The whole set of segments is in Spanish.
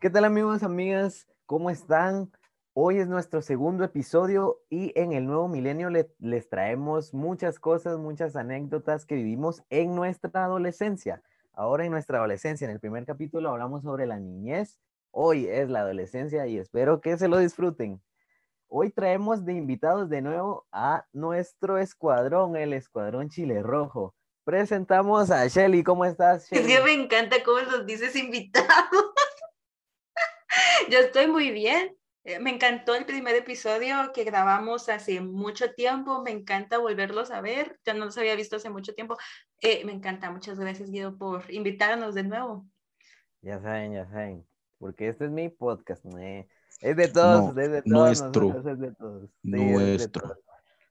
¿Qué tal amigos, amigas? ¿Cómo están? Hoy es nuestro segundo episodio y en el nuevo milenio le- les traemos muchas cosas, muchas anécdotas que vivimos en nuestra adolescencia. Ahora en nuestra adolescencia, en el primer capítulo hablamos sobre la niñez. Hoy es la adolescencia y espero que se lo disfruten. Hoy traemos de invitados de nuevo a nuestro escuadrón, el Escuadrón Chile Rojo. Presentamos a Shelly. ¿Cómo estás, Es Shelly? que me encanta cómo los dices invitados. Yo estoy muy bien. Eh, Me encantó el primer episodio que grabamos hace mucho tiempo. Me encanta volverlos a ver. Ya no los había visto hace mucho tiempo. Eh, me encanta. Muchas gracias, Guido, por invitarnos de nuevo. Ya saben, ya saben. Porque este es mi podcast. ¿no? Es de todos, No, es de todos. nuestro. nosotros, es de todos. Sí, es de Nuestro. todos.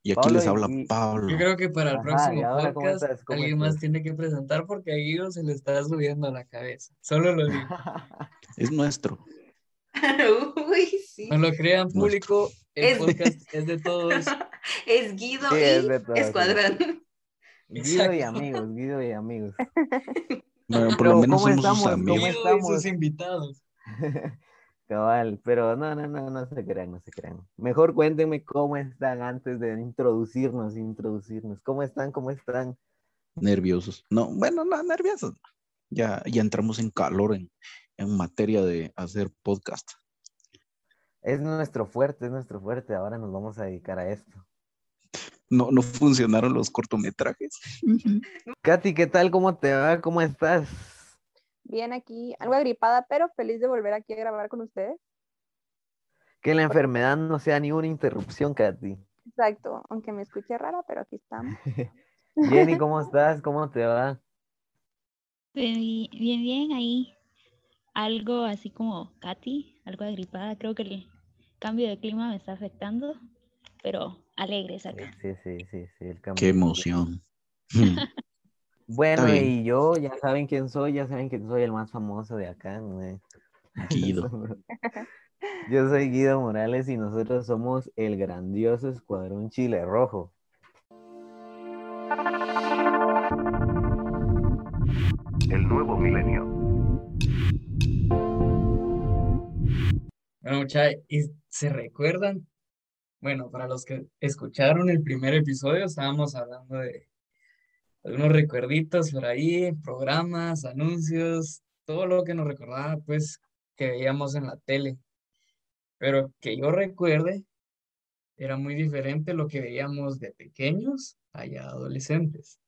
Y aquí Pablo, les habla y- Pablo. Yo creo que para el Ajá, próximo ¿y ahora cómo podcast estás? ¿Cómo alguien estás? más tiene que presentar porque a Guido se le está subiendo a la cabeza. Solo lo digo. Es nuestro. Uy, sí. No lo crean, público. El Es- podcast es de todos. Es Guido Sí, y es de todos, sí. Escuadrón. Guido y amigos, Guido y amigos. Bueno, por Pero, lo menos ¿cómo somos sus estamos? ¿Cómo amigos. Y estamos? sus invitados. Cabal, pero no, no, no, no se crean, no se crean. Mejor cuéntenme cómo están antes de introducirnos, introducirnos. ¿Cómo están? ¿Cómo están? Nerviosos. No, bueno, no, nerviosos. Ya, ya entramos en calor en, en materia de hacer podcast. Es nuestro fuerte, es nuestro fuerte. Ahora nos vamos a dedicar a esto. No, no funcionaron los cortometrajes. Katy, ¿qué tal? ¿Cómo te va? ¿Cómo estás? Bien aquí, algo agripada, pero feliz de volver aquí a grabar con ustedes. Que la enfermedad no sea ni una interrupción, Katy. Exacto, aunque me escuche rara, pero aquí estamos. Jenny, ¿cómo estás? ¿Cómo te va? Bien, bien, bien, ahí. Algo así como Katy, algo agripada. Creo que el cambio de clima me está afectando, pero alegres acá. Sí, sí, sí, sí. el cambio Qué emoción. Bueno, Está bien. y yo, ya saben quién soy, ya saben que soy el más famoso de acá, ¿no? Eh, Guido. Yo soy Guido Morales y nosotros somos el grandioso Escuadrón Chile Rojo. El nuevo milenio. Bueno, muchachos, ¿y se recuerdan? Bueno, para los que escucharon el primer episodio, estábamos hablando de algunos recuerditos por ahí, programas, anuncios, todo lo que nos recordaba, pues, que veíamos en la tele. Pero que yo recuerde, era muy diferente lo que veíamos de pequeños a ya adolescentes.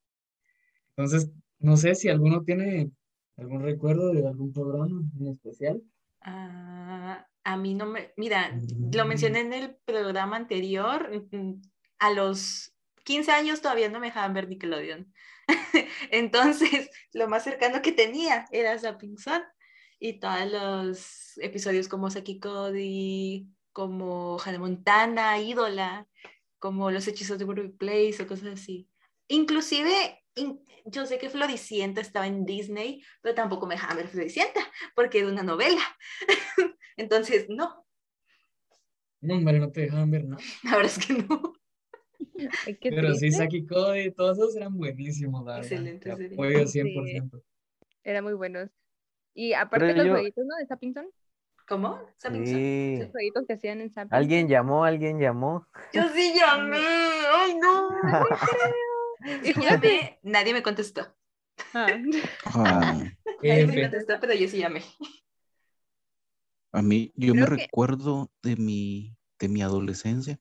Entonces, no sé si alguno tiene algún recuerdo de algún programa en especial. Ah, a mí no me, mira, lo mencioné en el programa anterior, mm, a los 15 años todavía no me dejaban ver Nickelodeon. Entonces, lo más cercano que tenía era Zapping Zone y todos los episodios como Saki Cody, como Hannah Montana, Ídola, como Los Hechizos de Waverly Place o cosas así. Inclusive, in- yo sé que Floricienta estaba en Disney, pero tampoco me dejaban ver Floricienta porque era una novela. Entonces, no, No, hombre, no te dejaban ver nada. la verdad es que no. Ay, Pero sí. Saki Cody, todos esos eran buenísimos, la verdad. Excelente Te serie. apoyo Sí. 100%. Eran muy buenos. Y aparte Pero los yo- jueguitos, ¿no? De Sappington, ¿Cómo? ¿Saben eso? Sí. los jueguitos que hacían en Sappington. ¿Alguien llamó? ¿Alguien llamó? Yo sí llamé. ¡Ay, no! Llamé, nadie me contestó. Ah, Ah, Nadie me contestó, pero yo sí llamé. a mí, yo me que- recuerdo de mi, de mi adolescencia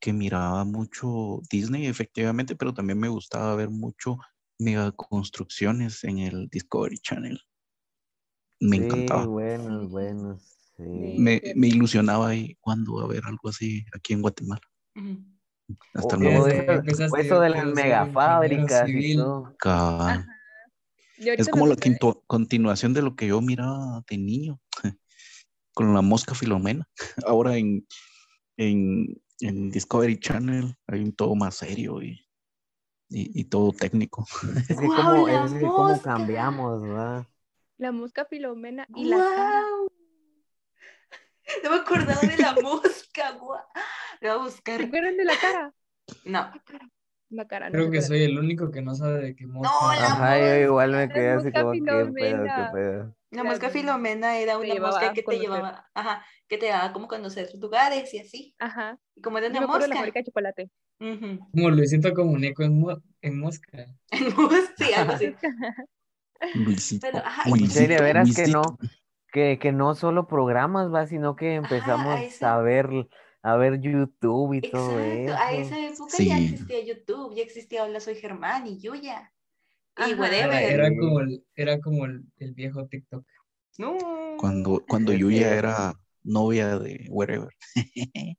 que miraba mucho Disney, efectivamente, pero también me gustaba ver mucho megaconstrucciones en el Discovery Channel. Me sí, encantaba. buenos, buenos. Sí. Me, me ilusionaba ahí cuando a ver algo así aquí en Guatemala. Ujú. Hasta luego. eso, de las megafábricas y todo. Es como la continuación de lo que yo miraba de niño, con la mosca filomena. Ahora en, en, en Discovery Channel hay un todo más serio y, y, y todo técnico. Es que ¡Guau, como, la es que como mosca! cambiamos, ¿verdad? La mosca filomena y la cara. No me acordaba de la mosca, guau. Lo voy a ¿Se buscar. acuerdan de la cara? No. La cara, no Creo se que soy el único que no sabe de qué mosca. No, la Ajá, yo igual me La quedé así mosca como, ¿qué pedo, qué filomena. pedo? La La- mosca Filomena era una mosca que te llevaba, ajá, que te daba como conocer lugares y así. Ajá. Y como era Yo una me acuerdo de la mosca. fábrica de chocolate. ujú. Como Luisito Comuneco en, mo- en mosca. sí, algo así. Luisito, Pero, ajá, Y Luisito, verás que Luisito. no, que, que no solo programas, va, sino que empezamos a ver, a ver YouTube y todo Exacto, a eso. esa época ya existía YouTube, ya existía Hola Soy Germán y Yuya. Y. Era, whatever. era como el, era como el, el viejo TikTok. No. Cuando, cuando Yuya era novia de Wherever.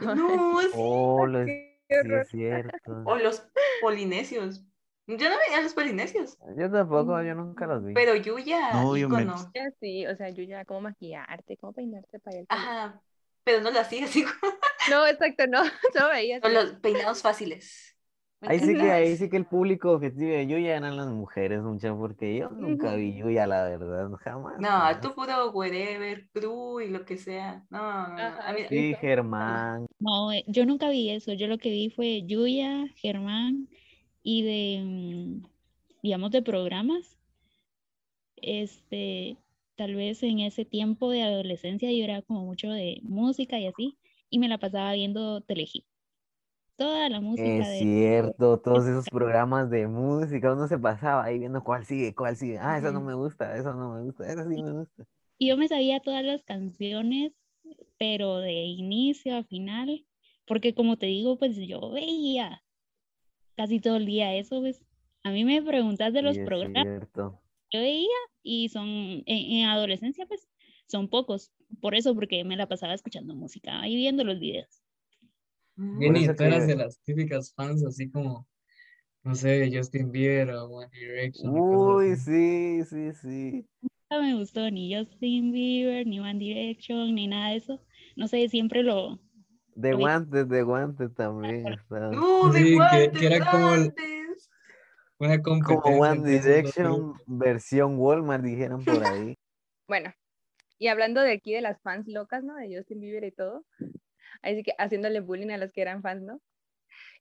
No, sí. Oh, lo es, Qué sí es cierto. O los polinesios. Yo no veía a los polinesios, Yo tampoco, yo nunca los vi. pero Yuya, No, yo me- ícono. Ya sí, o sea, yo ya cómo maquillarte, cómo peinarte para el. Ajá, pero no lo hacía así, No, exacto, no, no veía. con así. los peinados fáciles. ¿Me Ahí sí que, ahí sí que el público objetivo de Yuya eran las mujeres, mucha, porque yo nunca vi Yuya, la verdad, jamás. No, jamás. tú puro wherever, crew y lo que sea. No, no, no. Ajá, A mí, Sí. Germán. No, eh, yo nunca vi eso. Yo lo que vi fue Yuya, Germán y de, mm, digamos, de programas. Este, tal vez en ese tiempo de adolescencia yo era como mucho de música y así, y me la pasaba viendo Telehit. Toda la música Es de cierto, todos esos programas de música, uno se pasaba ahí viendo cuál sigue, cuál sigue. Ah, esa no me gusta, esa no me gusta, esa sí me gusta. Y yo me sabía todas las canciones, pero de inicio a final, porque como te digo, pues yo veía casi todo el día eso, pues a mí me preguntas de los Sí, programas, cierto. yo veía y son, en, en adolescencia, pues son pocos, por eso, porque me la pasaba escuchando música y viendo los videos. Jenny, eso tú eras de las típicas fans así como, no sé, Justin Bieber o One Direction. Uy, sí, sí, sí. No me gustó ni Justin Bieber, ni One Direction, ni nada de eso. No sé, siempre lo, De guantes, de guantes también. estaba. No, de Sí, que- guantes, que era como el- guantes. Una competencia Como One Direction, versión Walmart, dijeron por ahí. Bueno, y hablando de aquí de las fans locas, ¿no? De Justin Bieber y todo. Así que haciéndole bullying a los que eran fans, ¿no?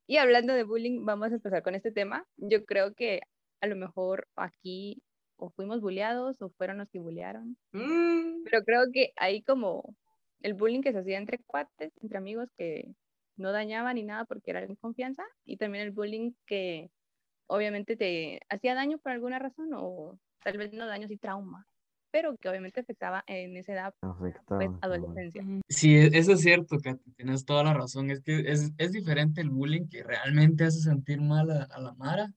Y hablando de bullying, vamos a empezar con este tema. Yo creo que a lo mejor aquí o fuimos bulleados o fueron los que bullearon. Mm. Pero creo que hay como el bullying que se hacía entre cuates, entre amigos que no dañaban ni nada porque era en confianza. Y también el bullying que obviamente te hacía daño por alguna razón o tal vez no daño, sí trauma. Pero que obviamente afectaba en esa edad, Afectado. pues, adolescencia. Sí, e- eso es cierto, Katy, tienes toda la razón. Es que es, es diferente el bullying que realmente hace sentir mal a, a la Mara.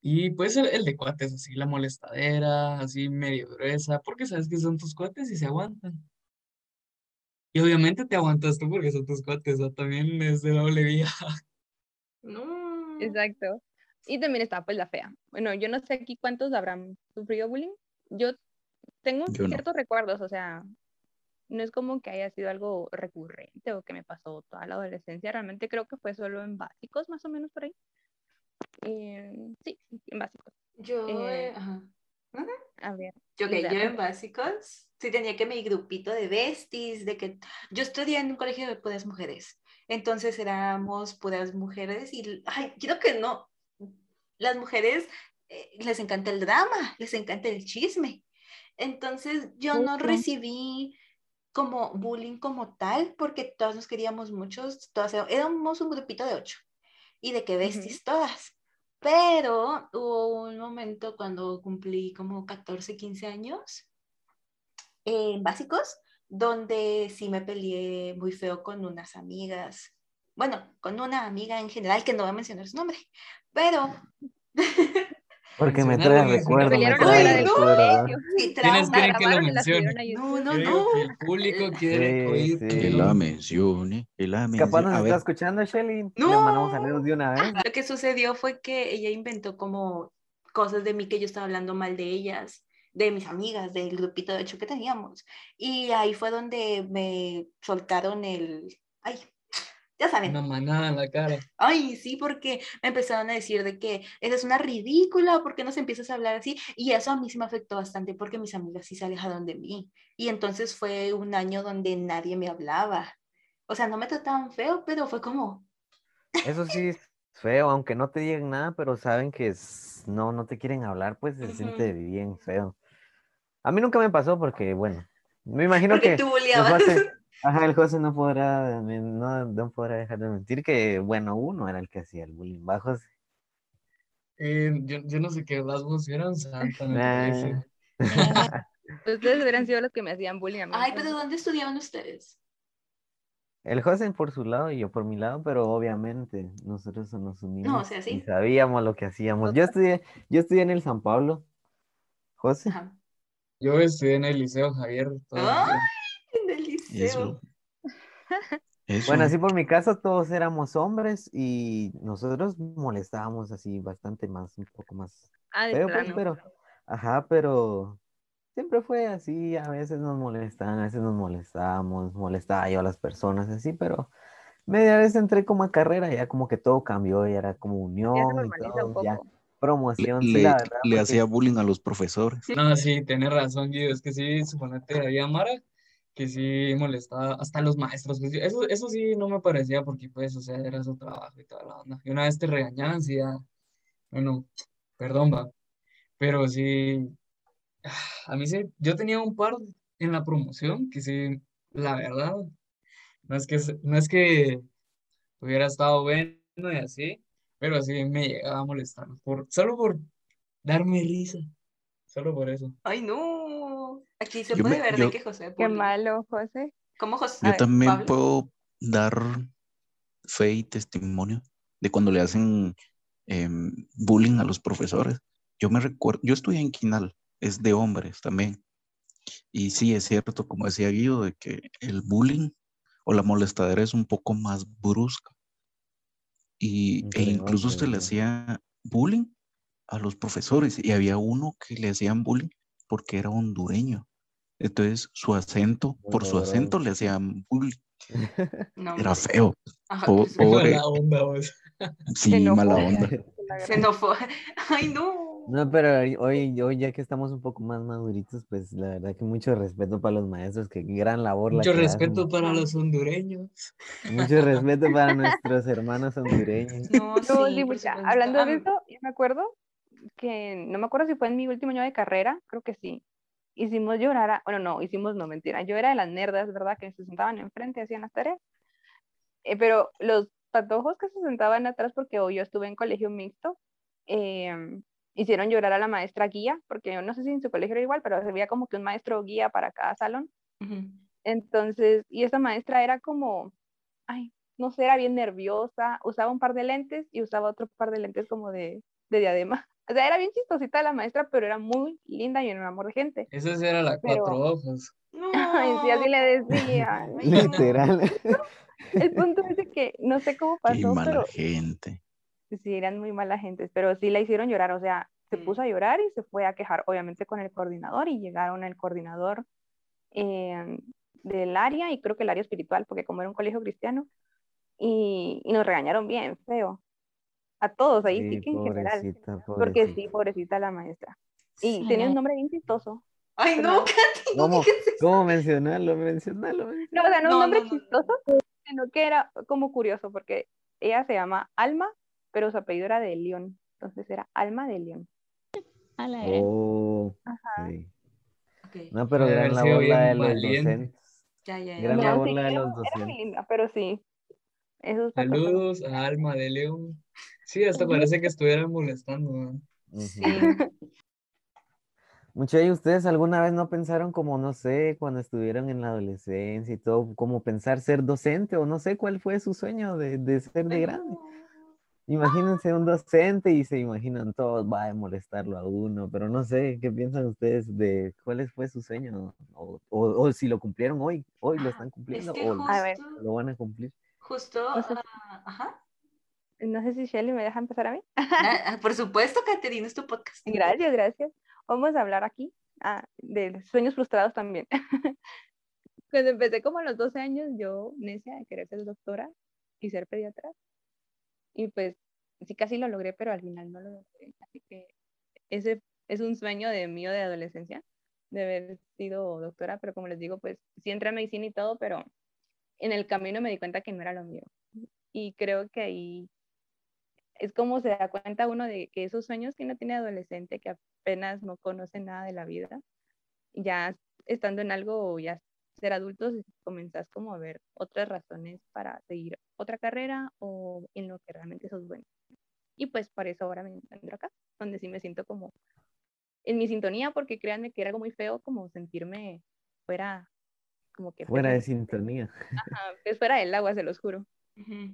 Y pues el, el de cuates, así la molestadera, así medio gruesa, porque sabes que son tus cuates y se aguantan. Y obviamente te aguantas tú porque son tus cuates, o también es de doble vía. No. Exacto. Y también está pues la fea. Bueno, yo no sé aquí cuántos habrán sufrido bullying. Yo tengo Yo no. ciertos recuerdos, o sea, no es como que haya sido algo recurrente o que me pasó toda la adolescencia. Realmente creo que fue solo en básicos, más o menos por ahí. Eh, sí, en básicos. Yo, Eh, A ver. Yo, ok, o sea, yo en básicos sí tenía que mi grupito de besties, de que yo estudié en un colegio de puras mujeres, entonces éramos puras mujeres y, ay, quiero que no, las mujeres eh, les encanta el drama, les encanta el chisme, entonces yo no recibí como bullying como tal, porque todos nos queríamos muchos, todas éramos- éramos un grupito de ocho y de que besties todas. Pero hubo un momento cuando cumplí como 14, 15 años, eh, básicos, donde sí me peleé muy feo con unas amigas. Bueno, con una amiga en general, que no voy a mencionar su nombre, pero Porque me trae recuerdo, me trae afuera del recuerdo. colegio. sí, ¿Quiénes trauma. quieren que lo mencione? No, no, no. el público quiere Sí, oír sí. Que la lo- mencione, que la Capaz mencione. nos A está ver, escuchando, Shelly. Le No. mandamos saludos de una vez. Lo que sucedió fue que ella inventó como cosas de mí que yo estaba hablando mal de ellas, de mis amigas, del grupito de ocho que teníamos. Y ahí fue donde me soltaron el... Ay, ya saben. una manada en la cara. Ay, sí, porque me empezaron a decir de que eres una ridícula, ¿por qué nos empiezas a hablar así? Y eso a mí sí me afectó bastante porque mis amigas sí se alejaron de mí. Y entonces fue un año donde nadie me hablaba. O sea, no me trataban feo, pero fue como, Eso sí es feo, aunque no te digan nada, pero saben que es- no, no te quieren hablar, pues se siente bien feo. A mí nunca me pasó porque, bueno, me imagino Porque que tú ajá, el José no podrá, no, no podrá dejar de mentir que, bueno, uno era el que hacía el bullying bajo. Eh, yo, yo no sé qué hablas vos, yo era un santo en el Nah. colegio. Era- Ustedes hubieran sido los que me hacían bullying a mí. Ay, pero ¿dónde estudiaban ustedes? El José por su lado y yo por mi lado, pero obviamente nosotros nos unimos o sea, y sí. sabíamos lo que hacíamos. Yo estudié, yo estudié en el San Pablo. José, Ajá. Yo estudié en el Liceo Javier. todavía. Eso. Eso. bueno, así por mi caso todos éramos hombres y nosotros molestábamos así bastante más, un poco más Ah, feo, pues, pero, ajá, pero siempre fue así, a veces nos molestaban, a veces nos molestábamos, molestaba yo a las personas así, pero media vez entré como a carrera, ya como que todo cambió, ya era como unión Ya y normaliza un todo, ya poco. le, promoción, sí, le- la verdad, le porque- hacía bullying a los profesores. No, sí, tienes razón, Guido. Es que sí, suponete, había Mara que sí molestaba hasta los maestros. eso, eso sí no me parecía porque, pues, o sea, era su trabajo y toda la onda. Y una vez te regañaban, sí, ya, bueno, perdón, va. Pero sí, a mí sí, yo tenía un par en la promoción que sí, la verdad, no es que, no es que hubiera estado bueno y así, pero sí me llegaba a molestar, por, solo por darme risa, solo por eso. Ay, no. Aquí se Yo puede me- ver yo- de que José Qué malo, José. ¿Cómo José? Yo ver, también Pablo. puedo dar fe y testimonio de cuando le hacen em, bullying a los profesores. Yo me recuerdo, yo estudié en Quinal, es de hombres también. Y sí, es cierto, como decía Guido, de que el bullying o la molestadera es un poco más brusca. Y, e incluso se le hacía bullying a los profesores. Y había uno que le hacían bullying porque era hondureño. Entonces, su acento, por su acento le hacían bullying. No, Era feo. Ajá, Pobre. mala onda, vos. Sí, mala onda. La gran- Xenofobia. Ay, no. No, pero hoy- hoy, ya que estamos un poco más maduritos, pues la verdad que mucho respeto para los maestros, que gran labor la Mucho que respeto hacen. para los hondureños. Mucho respeto para nuestros hermanos hondureños. No, No, sí, sí, mucha. supuesto. Hablando de eso, yo me acuerdo que, no me acuerdo si fue en mi último año de carrera, creo que sí. Hicimos llorar a, bueno, no, hicimos, no, mentira. Yo era de las nerdas, ¿verdad? Que se sentaban enfrente, hacían las tareas. Eh, pero los patojos que se sentaban atrás, porque hoy yo estuve en colegio mixto, em, hicieron llorar a la maestra guía, porque yo no sé si en su colegio era igual, pero había como que un maestro guía para cada salón. Entonces, y esa maestra era como, ay, no sé, era bien nerviosa, usaba un par de lentes y usaba otro par de lentes como de, de diadema. O sea, era bien chistosita la maestra, pero era muy linda y un amor de gente. Esa sí era la Pero- cuatro ojos. Ay, sí, así le decía. No. Literal. El punto es de que no sé cómo Qué pasó, mala pero gente. sí, eran muy mala gente, pero sí la hicieron llorar, o sea, se puso a llorar y se fue a quejar, obviamente con el coordinador, y llegaron al coordinador eh, del área, y creo que el área espiritual, porque como era un colegio cristiano, y, y nos regañaron bien, feo. A todos ahí, sí, Sí, que en general, pobrecita, porque sí, pobrecita. la maestra. Y Sí. tenía un nombre bien chistoso. Ay, no, Katy, ¿Cómo. ¿Cómo mencionarlo? Mencionarlo. No, o sea, no, No, un nombre no, no. chistoso, sino que era como curioso, porque ella se llama Alma, pero su apellido era de León, entonces era Alma de León. A la gran. Oh, Ajá. sí. No, pero labor la de bien los valiente. docentes. Ya, ya, ya. Gran No, labor sí, la de era, los era docentes. linda, pero sí. Saludos a Alma de León. Sí, hasta parece que estuvieran molestando. ¿no? Ujú. Sí. Muchachos, ¿y ustedes alguna vez no pensaron como, no sé, cuando estuvieron en la adolescencia y todo, como pensar ser docente o no sé cuál fue su sueño de, de ser de grande? no. Imagínense un docente y se imaginan todos, va a molestarlo a uno, pero no sé, ¿qué piensan ustedes de cuál fue su sueño? O, o- o si lo cumplieron hoy, hoy lo están Es cumpliendo que o lo- A ver. justo, lo van a cumplir. justo, O sea, ah, ajá. No sé si Shelly me deja empezar a mí. Ah, por supuesto, Caterina, es tu podcast. Gracias, gracias. Vamos a hablar aquí ah, de sueños frustrados también. Cuando empecé como a los 12 años, yo necia de querer ser doctora y ser pediatra. Y pues sí, casi lo logré, pero al final no lo logré. Así que ese es un sueño de mío de adolescencia, de haber sido doctora, pero como les digo, pues sí entré a medicina y todo, pero en el camino me di cuenta que no era lo mío. Y creo que ahí es como se da cuenta uno de que esos sueños que uno tiene adolescente, que apenas no conoce nada de la vida, ya estando en algo o ya ser adultos, comenzás como a ver otras razones para seguir otra carrera o en lo que realmente sos bueno. Y pues por eso ahora me encuentro acá, donde sí me siento como en mi sintonía, porque créanme que era algo muy feo como sentirme fuera, como que... Fuera de sintonía. Ajá, pues fuera del agua, se los juro.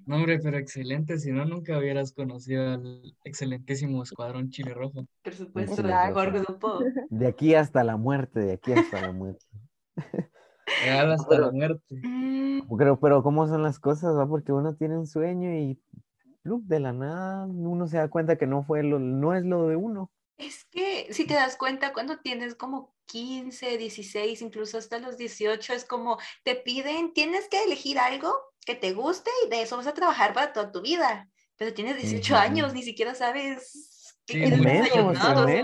No, hombre, pero excelente, si no, nunca hubieras conocido al excelentísimo Escuadrón Chile Rojo. Por supuesto, Rafa. grupo. De aquí hasta la muerte, de aquí hasta la muerte. Real hasta Pero- la muerte. Mm, Pero, pero ¿cómo son las cosas? va? Porque uno tiene un sueño y plup, de la nada uno se da cuenta que no fue lo, no es lo de uno. Es que si te das cuenta, cuando tienes como 15, 16, incluso hasta los 18, es como te piden, tienes que elegir algo que te guste y de eso vas a trabajar para toda tu vida. Pero tienes 18 Ujú. años, ni siquiera sabes qué Sí, quieres menos.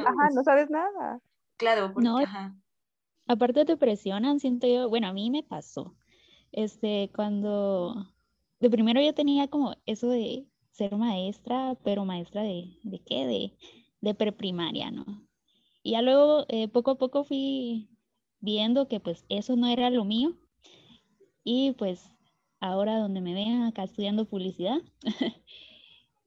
Ajá, no sabes nada. Claro, porque, No, ajá. Aparte te presionan, siento yo, bueno, a mí me pasó, este, cuando, de primero yo tenía como eso de ser maestra, pero maestra de, ¿de qué? De, de preprimaria, ¿no? Y ya luego, eh, poco a poco fui viendo que pues eso no era lo mío. Y pues ahora donde me ven acá estudiando publicidad.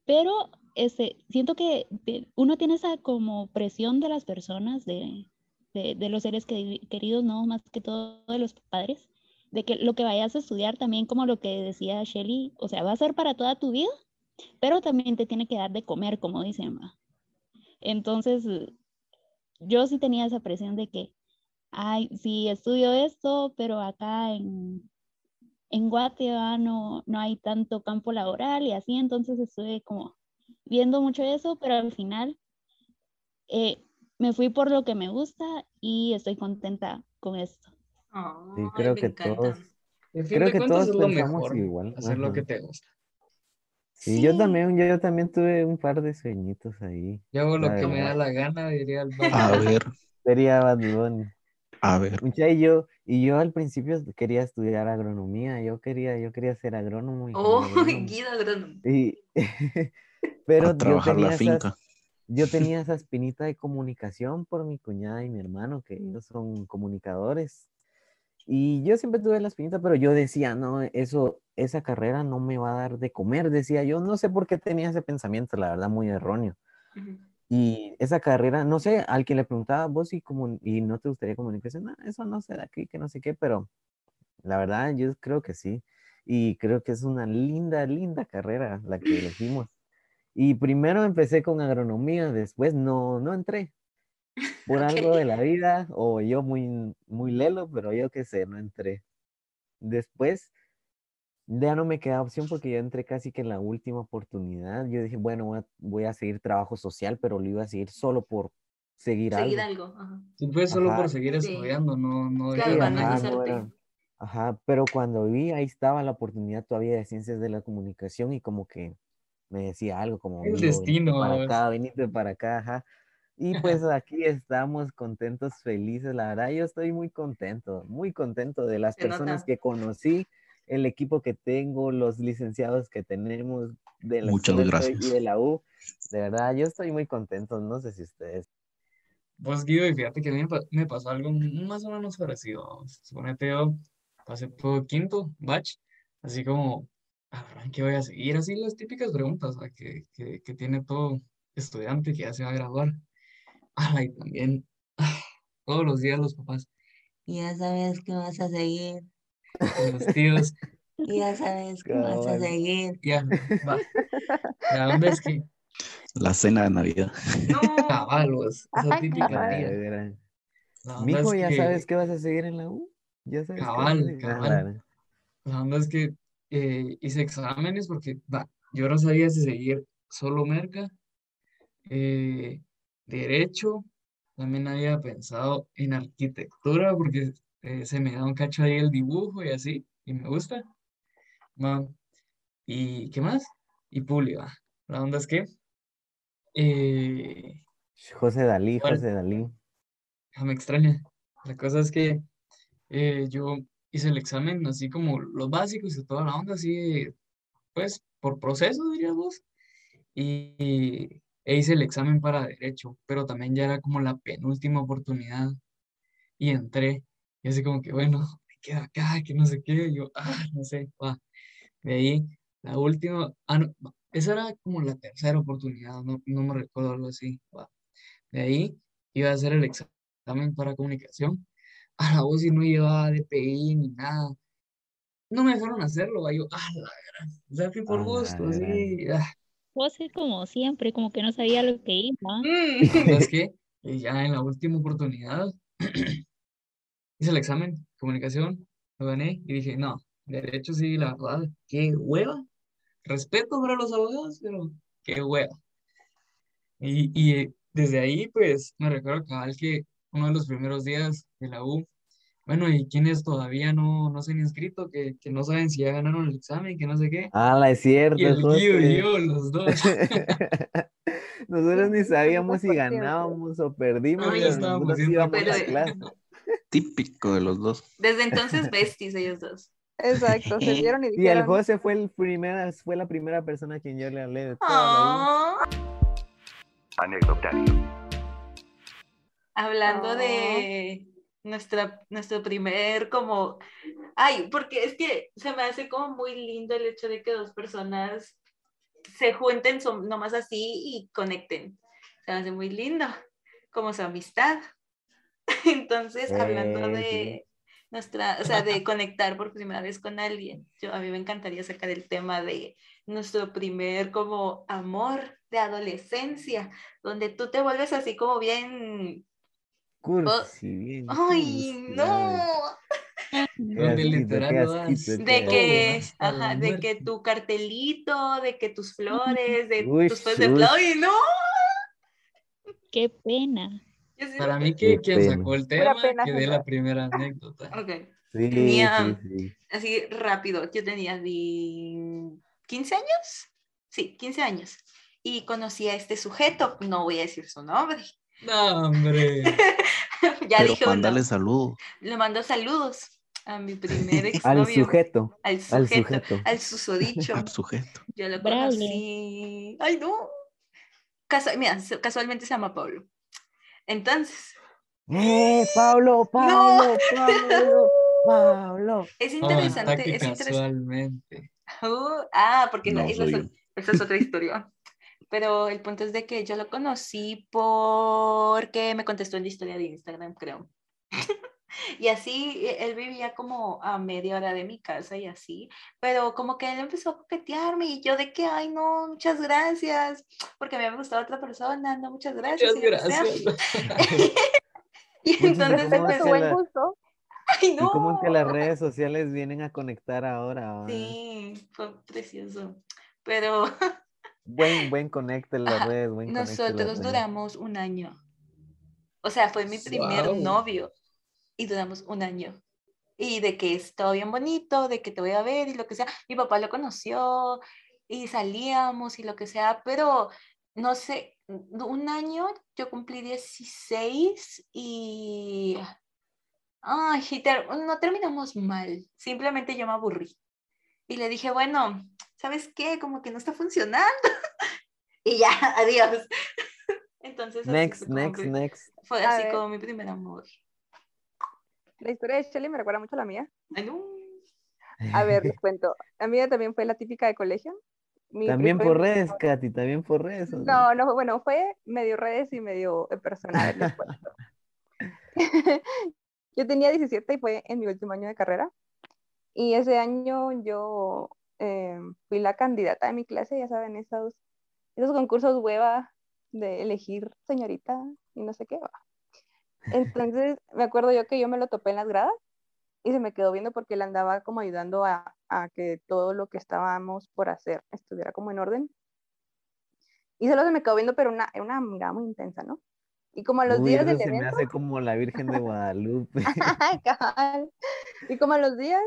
Pero este, siento que uno tiene esa como presión de las personas, de, de, los seres queri- queridos, no más que todo de los padres, de que lo que vayas a estudiar también, como lo que decía Shelly, o sea, va a ser para toda tu vida, pero también te tiene que dar de comer, como dicen. Entonces, yo sí tenía esa presión de que, ay, sí, estudio esto, pero acá en, en Guate ¿va? no, no hay tanto campo laboral y así, entonces estuve como viendo mucho eso, pero al final eh, me fui por lo que me gusta y estoy contenta con esto. Sí, creo que encanta. todos. Al fin Creo de que cuentas todos es lo pensamos mejor, igual, hacer lo que te gusta. Sí, yo también, yo también tuve un par de sueñitos ahí. Yo hago lo que me da la gana, diría el A ver, Sería Bad Bunny. a ver. Mucha, y yo, y yo al principio quería estudiar agronomía, yo quería, yo quería ser agrónomo. Oh, ingeniero agrónomo. guía agrónomo. Y, pero A yo tenía la esas, finca. yo tenía esa espinita de comunicación por mi cuñada y mi hermano, que ellos son comunicadores. Y yo siempre tuve la espinita, pero yo decía, no, eso, esa carrera no me va a dar de comer, decía yo. No sé por qué tenía ese pensamiento, la verdad, muy erróneo. Ujú. Y esa carrera, no sé, al que le preguntaba, vos y, comun- y no te gustaría comunicación, no, eso no se da aquí, que no sé qué, pero la verdad yo creo que sí. Y creo que es una linda, linda carrera la que elegimos. Y primero empecé con agronomía, después no, no entré. Por algo de la vida, o yo muy, muy lelo, pero yo qué sé, no entré. Después ya no me queda opción porque yo entré casi que en la última oportunidad. Yo dije, bueno, voy a, voy a seguir trabajo social, pero lo iba a seguir solo por seguir Seguir algo. algo. ajá. Si fue solo Ajá. por seguir Sí. estudiando, no, no Claro, Sí, no ajá, no deslizarte. era- Ajá, pero cuando vi, ahí estaba la oportunidad todavía de ciencias de la comunicación y como que me decía algo como, El "Mijo, venite destino, para acá, venite para acá, ajá. Y pues aquí estamos contentos, felices, la verdad, yo estoy muy contento, muy contento de las Se personas nota. que conocí, el equipo que tengo, los licenciados que tenemos de la Muchas estoy- y gracias. de la U. De verdad, yo estoy muy contento, no sé si ustedes. Pues Guido, y fíjate que a mí me, pa- me pasó algo más o menos parecido. Suponete yo pasé por quinto batch, así como, "Ah, ¿qué voy a seguir? Así las típicas preguntas que, que, que tiene todo estudiante que ya se va a graduar. Ah, y también todos los días los papás, ya sabes que vas a seguir. Y los tíos, ya sabes que vas a seguir. Ya, va. La onda es que, La cena de Navidad. No. cabal, vos, esa típica tía. Mijo, es ¿ya que- sabes que vas a seguir en la U? ¿Ya sabes Cabal, cabal. La onda es que eh, hice exámenes porque va, yo no sabía si seguir solo merca, eh, derecho, también había pensado en arquitectura porque eh, se me da un cacho ahí el dibujo y así, y me gusta. Va, ¿Y qué más? Y publi, va. La onda es que eh, José Dalí, Igual. José Dalí. ah, me extraña. La cosa es que eh, yo hice el examen así como los básicos y toda la onda, así, pues, por proceso, dirías vos. Y e hice el examen para derecho, pero también ya era como la penúltima oportunidad. y entré. Y así como que, bueno, me quedo acá, que no sé qué. Y yo, ah, no sé, va. De ahí, la última, ah, no, esa era como la tercera oportunidad, no, no me recuerdo algo así. Va. De ahí, iba a hacer el examen para comunicación. A la voz y no llevaba DPI ni nada. No me a hacerlo, va. Yo, ah, la gran. O sea, fui por A la gusto, así. ah. Vos es como siempre, como que no sabía lo que iba. Mm. ¿Sabes qué? Y ya en la última oportunidad hice el examen, comunicación, lo gané y dije, no, derecho sí, la verdad, qué hueva. Respeto para los abogados, pero qué hueva. Y, y eh, desde ahí, pues, me recuerdo cabal que uno de los primeros días de la U, bueno, y quienes todavía no, no se han inscrito, que, que no saben si ya ganaron el examen, que no sé qué. Ah, la es cierto, Y el Guido y José. yo, los dos. Nosotros ni sabíamos si ganábamos o perdimos, No, ya pero estábamos a clase. Típico de los dos. Desde entonces, besties ellos dos. Exacto, se vieron y Y el dijeron, José fue, el primera, fue la primera persona a quien yo le hablé de toda. Ah, Anecdotario. hablando Oh. de nuestra, nuestro primer como, ay, porque es que se me hace como muy lindo el hecho de que dos personas se junten som- nomás así y conecten. Se me hace muy lindo, como su amistad. Entonces, hablando de nuestra, o sea, de conectar por primera vez con alguien, yo a mí me encantaría sacar el tema de nuestro primer como amor de adolescencia, donde tú te vuelves así como bien Cursi, bien Ay, cursi, no. Donde literal De que, ajá, de que tu cartelito, de que tus flores, de Uy, tus flores de uy. flor. ¡Ay, no! Qué pena. Para mí que quien pena. sacó el tema, pena que dé la primera anécdota. Ok, Sí, Tenía- sí, sí. así rápido. Yo tenía di- 15 años. Sí, 15 años. Y conocí a este sujeto, no voy a decir su nombre. No, hombre. ya Pero dije uno. mándale saludos. Le mando saludos a mi primer Al sujeto, Al al sujeto. sujeto. Al susodicho. al sujeto. Yo lo Bravo. conocí. Ay, no. Casu- mira, su- casualmente se llama Pablo. Entonces, ¡Eh, Pablo, Pablo, Pablo, Pablo! es interesante. que es interesante. casualmente. Uh, ah, porque No esa, esa- esa es otra historia. Pero el punto es de que yo lo conocí porque me contestó en la historia de Instagram, creo. Y así, e- él vivía como a media hora de mi casa y así, pero como que él empezó a coquetearme y yo de que, ay, no, muchas gracias, porque me gustaba otra persona, no, muchas gracias. Muchas y gracias. Y Muchas entonces ¿cómo Con es su que empezó, la- gusto, ay, Y no. cómo es que las redes sociales vienen a conectar ahora. ¿va? Sí, fue precioso. Pero Buen, buen conecte en las Ajá, redes, buen nosotros duramos un año. O sea, fue mi primer Guau. novio y duramos un año. Y de que es todo bien bonito, de que te voy a ver y lo que sea. Mi papá lo conoció y salíamos y lo que sea, pero no sé, un año yo cumplí 16 y... Ay, no terminamos mal, simplemente yo me aburrí. Y le dije, bueno, ¿sabes qué? Como que no está funcionando. y ya, adiós. Entonces, así Next, next, mi- next. Fue A así ver. como mi primer amor. la historia de Shelly me recuerda mucho a la mía. No. A ver, les cuento. La mía también fue la típica de colegio. Mi También por redes, Katy, también por redes. ¿o No, no, bueno, fue medio redes y medio personal. les cuento. yo tenía 17 y fue en mi último año de carrera. Y ese año yo eh, fui la candidata de mi clase, ya saben, esos, esos concursos hueva de elegir señorita y no sé qué. va. Entonces, me acuerdo yo que yo me lo topé en las gradas y se me quedó viendo porque él andaba como ayudando a, a que todo lo que estábamos por hacer estuviera como en orden. Y solo se me quedó viendo, pero una, una mirada muy intensa, ¿no? Y como a los Uy, días del se me evento, hace como la Virgen de Guadalupe. y como a los días,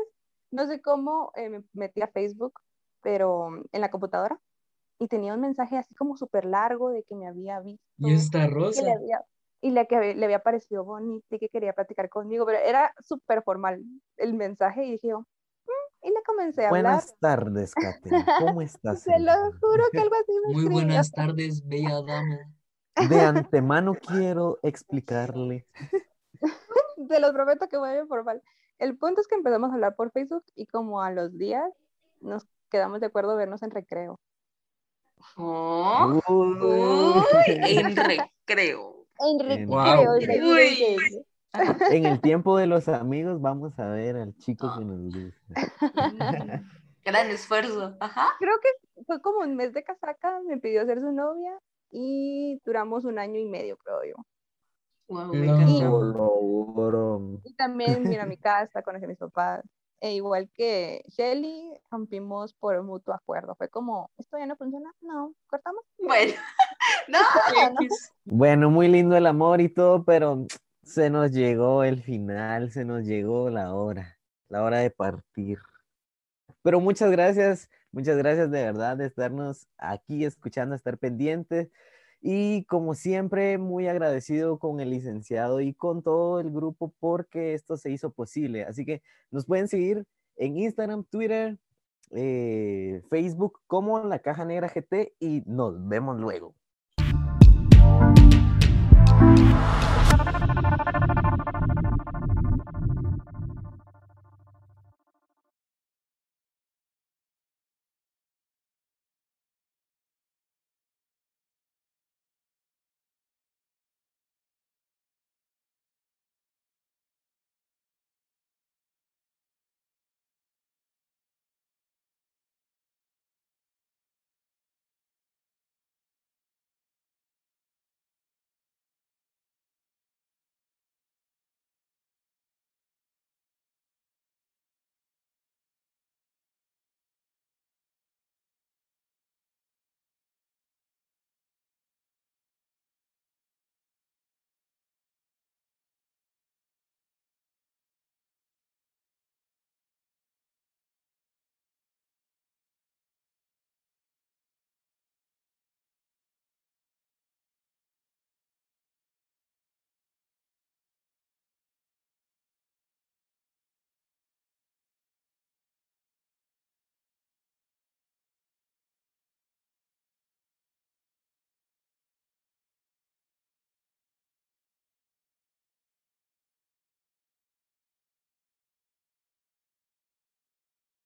no sé cómo, eh, me metí a Facebook, pero en la computadora, y tenía un mensaje así como súper largo de que me había visto, Y esta que rosa. le había, y le, que le había parecido bonito y que quería platicar conmigo, pero era súper formal el mensaje, y dije yo, "Mm", y le comencé a hablar. Buenas tardes, Katy. ¿Cómo estás? Se lo juro que algo así me Muy escribió. buenas tardes, bella dama. De antemano quiero explicarle. te los prometo que voy a ir formal. El punto es que empezamos a hablar por Facebook y como a los días nos quedamos de acuerdo vernos en recreo. Oh, Uy. uy, en recreo. En recreo. En el tiempo de los amigos vamos a ver al chico que nos gusta. Gran esfuerzo. Ajá. Creo que fue como un mes de casaca, me pidió ser su novia y duramos un año y medio, creo yo. Wow, me No. Y también vino a mi casa, conocí a mis papás. E igual que Shelly, rompimos por mutuo acuerdo. Fue como, ¿esto ya no funciona? No, cortamos. Bueno, no. Bueno, muy lindo el amor y todo, pero se nos llegó el final, se nos llegó la hora, la hora de partir. Pero muchas gracias, muchas gracias de verdad de estarnos aquí escuchando, estar pendientes. Y como siempre, muy agradecido con el licenciado y con todo el grupo porque esto se hizo posible. Así que nos pueden seguir en Instagram, Twitter, eh, Facebook como La Caja Negra GT y nos vemos luego.